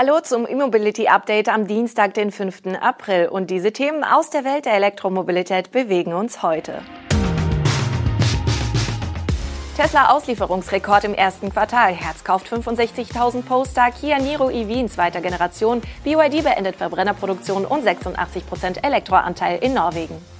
Hallo zum E-Mobility Update am Dienstag, den 5. April. Und diese Themen aus der Welt der Elektromobilität bewegen uns heute. Tesla Auslieferungsrekord im ersten Quartal. Herz kauft 65.000 Polestar, Kia Niro EV in zweiter Generation, BYD beendet Verbrennerproduktion und 86% Elektroanteil in Norwegen.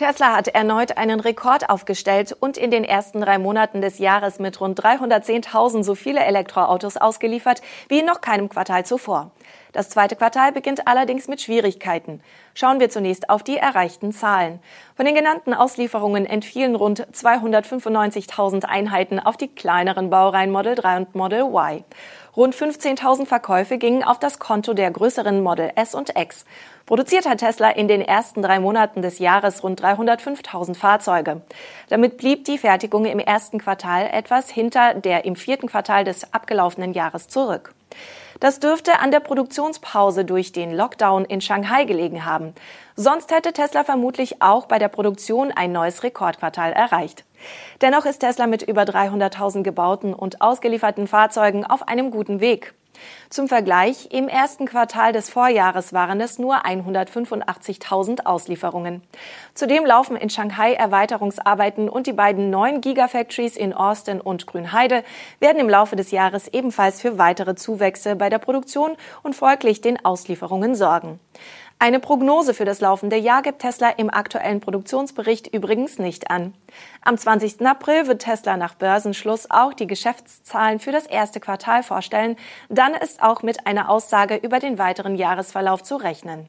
Tesla hat erneut einen Rekord aufgestellt und in den ersten drei Monaten des Jahres mit rund 310.000 so viele Elektroautos ausgeliefert wie in noch keinem Quartal zuvor. Das zweite Quartal beginnt allerdings mit Schwierigkeiten. Schauen wir zunächst auf die erreichten Zahlen. Von den genannten Auslieferungen entfielen rund 295.000 Einheiten auf die kleineren Baureihen Model 3 und Model Y. Rund 15.000 Verkäufe gingen auf das Konto der größeren Model S und X. Produziert hat Tesla in den ersten drei Monaten des Jahres rund 305.000 Fahrzeuge. Damit blieb die Fertigung im ersten Quartal etwas hinter der im vierten Quartal des abgelaufenen Jahres zurück. Das dürfte an der Produktionspause durch den Lockdown in Shanghai gelegen haben. Sonst hätte Tesla vermutlich auch bei der Produktion ein neues Rekordquartal erreicht. Dennoch ist Tesla mit über 300.000 gebauten und ausgelieferten Fahrzeugen auf einem guten Weg. Zum Vergleich, im ersten Quartal des Vorjahres waren es nur 185.000 Auslieferungen. Zudem laufen in Shanghai Erweiterungsarbeiten und die beiden neuen Gigafactories in Austin und Grünheide werden im Laufe des Jahres ebenfalls für weitere Zuwächse bei der Produktion und folglich den Auslieferungen sorgen. Eine Prognose für das laufende Jahr gibt Tesla im aktuellen Produktionsbericht übrigens nicht an. Am 20. April wird Tesla nach Börsenschluss auch die Geschäftszahlen für das erste Quartal vorstellen. Dann ist auch mit einer Aussage über den weiteren Jahresverlauf zu rechnen.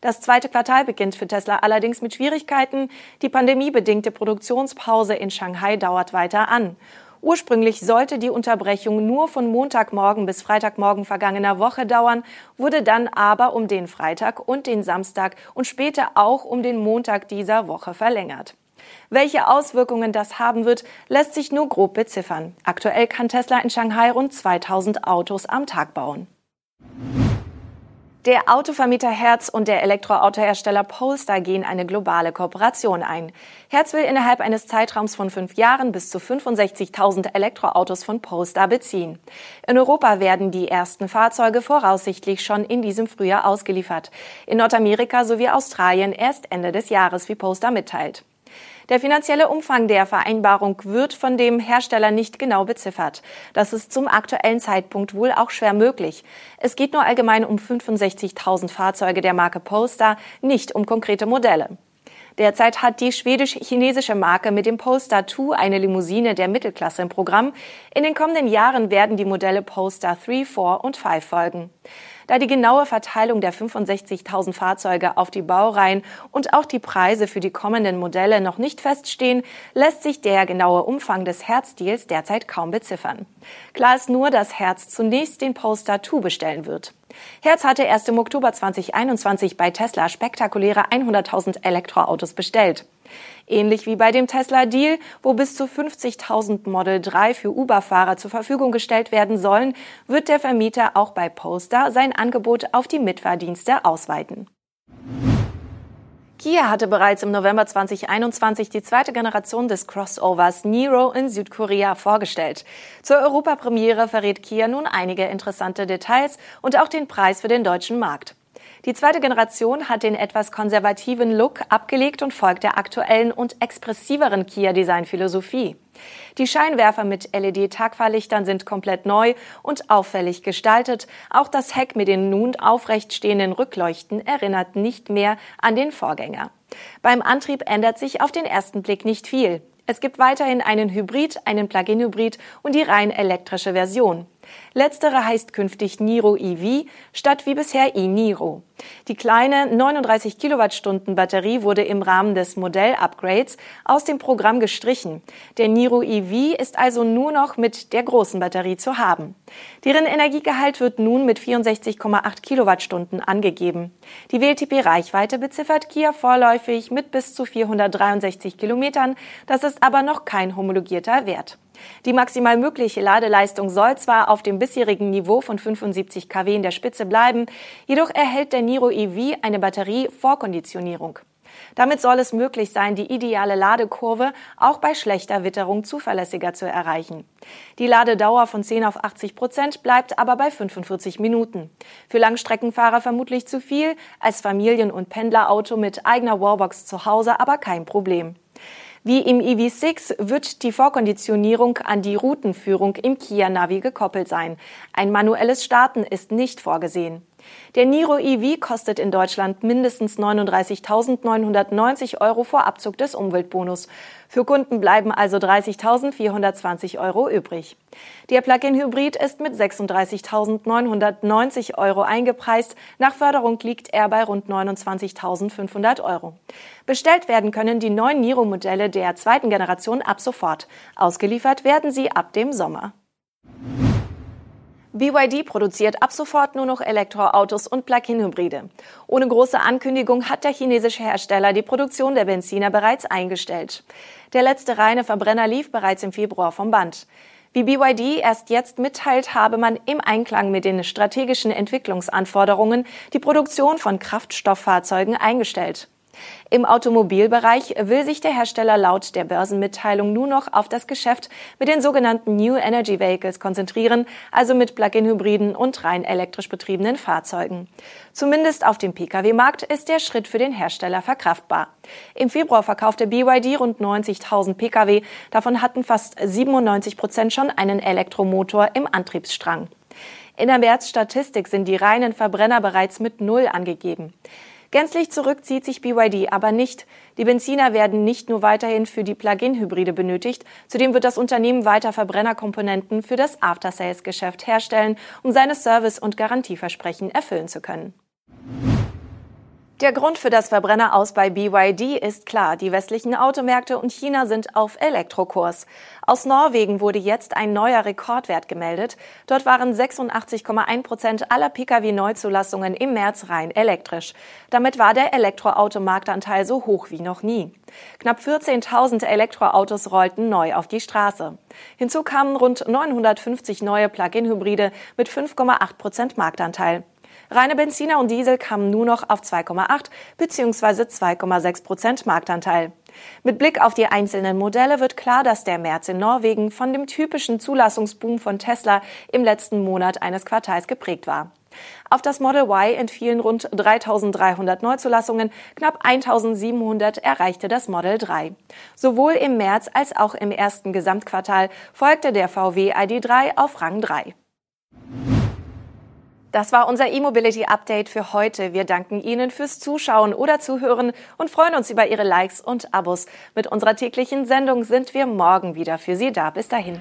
Das zweite Quartal beginnt für Tesla allerdings mit Schwierigkeiten. Die pandemiebedingte Produktionspause in Shanghai dauert weiter an. Ursprünglich sollte die Unterbrechung nur von Montagmorgen bis Freitagmorgen vergangener Woche dauern, wurde dann aber um den Freitag und den Samstag und später auch um den Montag dieser Woche verlängert. Welche Auswirkungen das haben wird, lässt sich nur grob beziffern. Aktuell kann Tesla in Shanghai rund 2000 Autos am Tag bauen. Der Autovermieter Herz und der Elektroautohersteller Polestar gehen eine globale Kooperation ein. Herz will innerhalb eines Zeitraums von fünf Jahren bis zu 65.000 Elektroautos von Polestar beziehen. In Europa werden die ersten Fahrzeuge voraussichtlich schon in diesem Frühjahr ausgeliefert. In Nordamerika sowie Australien erst Ende des Jahres, wie Polestar mitteilt. Der finanzielle Umfang der Vereinbarung wird von dem Hersteller nicht genau beziffert. Das ist zum aktuellen Zeitpunkt wohl auch schwer möglich. Es geht nur allgemein um 65.000 Fahrzeuge der Marke Polestar, nicht um konkrete Modelle. Derzeit hat die schwedisch-chinesische Marke mit dem Polestar 2 eine Limousine der Mittelklasse im Programm. In den kommenden Jahren werden die Modelle Polestar 3, 4 und 5 folgen. Da die genaue Verteilung der 65.000 Fahrzeuge auf die Baureihen und auch die Preise für die kommenden Modelle noch nicht feststehen, lässt sich der genaue Umfang des Herzdeals derzeit kaum beziffern. Klar ist nur, dass Herz zunächst den Polestar 2 bestellen wird. Herz hatte erst im Oktober 2021 bei Tesla spektakuläre 100.000 Elektroautos bestellt. Ähnlich wie bei dem Tesla Deal, wo bis zu 50.000 Model 3 für Uber-Fahrer zur Verfügung gestellt werden sollen, wird der Vermieter auch bei Poster sein Angebot auf die Mitfahrdienste ausweiten. Kia hatte bereits im November 2021 die zweite Generation des Crossovers Niro in Südkorea vorgestellt. Zur Europapremiere verrät Kia nun einige interessante Details und auch den Preis für den deutschen Markt. Die zweite Generation hat den etwas konservativen Look abgelegt und folgt der aktuellen und expressiveren Kia-Design-Philosophie. Die Scheinwerfer mit LED-Tagfahrlichtern sind komplett neu und auffällig gestaltet. Auch das Heck mit den nun aufrecht stehenden Rückleuchten erinnert nicht mehr an den Vorgänger. Beim Antrieb ändert sich auf den ersten Blick nicht viel. Es gibt weiterhin einen Hybrid, einen Plug-in-Hybrid und die rein elektrische Version. Letztere heißt künftig Niro EV statt wie bisher e-Niro. Die kleine 39 Kilowattstunden Batterie wurde im Rahmen des Modell-Upgrades aus dem Programm gestrichen. Der Niro EV ist also nur noch mit der großen Batterie zu haben. Deren Energiegehalt wird nun mit 64,8 Kilowattstunden angegeben. Die WLTP-Reichweite beziffert Kia vorläufig mit bis zu 463 Kilometern. Das ist aber noch kein homologierter Wert. Die maximal mögliche Ladeleistung soll zwar auf dem bisherigen Niveau von 75 kW in der Spitze bleiben, jedoch erhält der Niro EV eine Batterie-Vorkonditionierung. Damit soll es möglich sein, die ideale Ladekurve auch bei schlechter Witterung zuverlässiger zu erreichen. Die Ladedauer von 10 auf 80 Prozent bleibt aber bei 45 Minuten. Für Langstreckenfahrer vermutlich zu viel, als Familien- und Pendlerauto mit eigener Wallbox zu Hause aber kein Problem. Wie im EV6 wird die Vorkonditionierung an die Routenführung im Kia Navi gekoppelt sein. Ein manuelles Starten ist nicht vorgesehen. Der Niro EV kostet in Deutschland mindestens 39.990 Euro vor Abzug des Umweltbonus. Für Kunden bleiben also 30.420 Euro übrig. Der Plug-in-Hybrid ist mit 36.990 Euro eingepreist. Nach Förderung liegt er bei rund 29.500 Euro. Bestellt werden können die neuen Niro-Modelle der zweiten Generation ab sofort. Ausgeliefert werden sie ab dem Sommer. BYD produziert ab sofort nur noch Elektroautos und Plug-in-Hybride. Ohne große Ankündigung hat der chinesische Hersteller die Produktion der Benziner bereits eingestellt. Der letzte reine Verbrenner lief bereits im Februar vom Band. Wie BYD erst jetzt mitteilt, habe man im Einklang mit den strategischen Entwicklungsanforderungen die Produktion von Kraftstofffahrzeugen eingestellt. Im Automobilbereich will sich der Hersteller laut der Börsenmitteilung nur noch auf das Geschäft mit den sogenannten New Energy Vehicles konzentrieren, also mit Plug-in-Hybriden und rein elektrisch betriebenen Fahrzeugen. Zumindest auf dem Pkw-Markt ist der Schritt für den Hersteller verkraftbar. Im Februar verkaufte BYD rund 90.000 Pkw, davon hatten fast 97 Prozent schon einen Elektromotor im Antriebsstrang. In der März-Statistik sind die reinen Verbrenner bereits mit Null angegeben. Gänzlich zurückzieht sich BYD aber nicht. Die Benziner werden nicht nur weiterhin für die Plug-in-Hybride benötigt, zudem wird das Unternehmen weiter Verbrennerkomponenten für das After-Sales-Geschäft herstellen, um seine Service- und Garantieversprechen erfüllen zu können. Der Grund für das Verbrenner aus bei BYD ist klar. Die westlichen Automärkte und China sind auf Elektrokurs. Aus Norwegen wurde jetzt ein neuer Rekordwert gemeldet. Dort waren 86,1 Prozent aller Pkw-Neuzulassungen im März rein elektrisch. Damit war der Elektroautomarktanteil so hoch wie noch nie. Knapp 14.000 Elektroautos rollten neu auf die Straße. Hinzu kamen rund 950 neue Plug-in-Hybride mit 5,8 Prozent Marktanteil. Reine Benziner und Diesel kamen nur noch auf 2,8 bzw. 2,6 Prozent Marktanteil. Mit Blick auf die einzelnen Modelle wird klar, dass der März in Norwegen von dem typischen Zulassungsboom von Tesla im letzten Monat eines Quartals geprägt war. Auf das Model Y entfielen rund 3300 Neuzulassungen, knapp 1700 erreichte das Model 3. Sowohl im März als auch im ersten Gesamtquartal folgte der VW ID3 auf Rang 3. Das war unser E-Mobility Update für heute. Wir danken Ihnen fürs Zuschauen oder Zuhören und freuen uns über Ihre Likes und Abos. Mit unserer täglichen Sendung sind wir morgen wieder für Sie da. Bis dahin.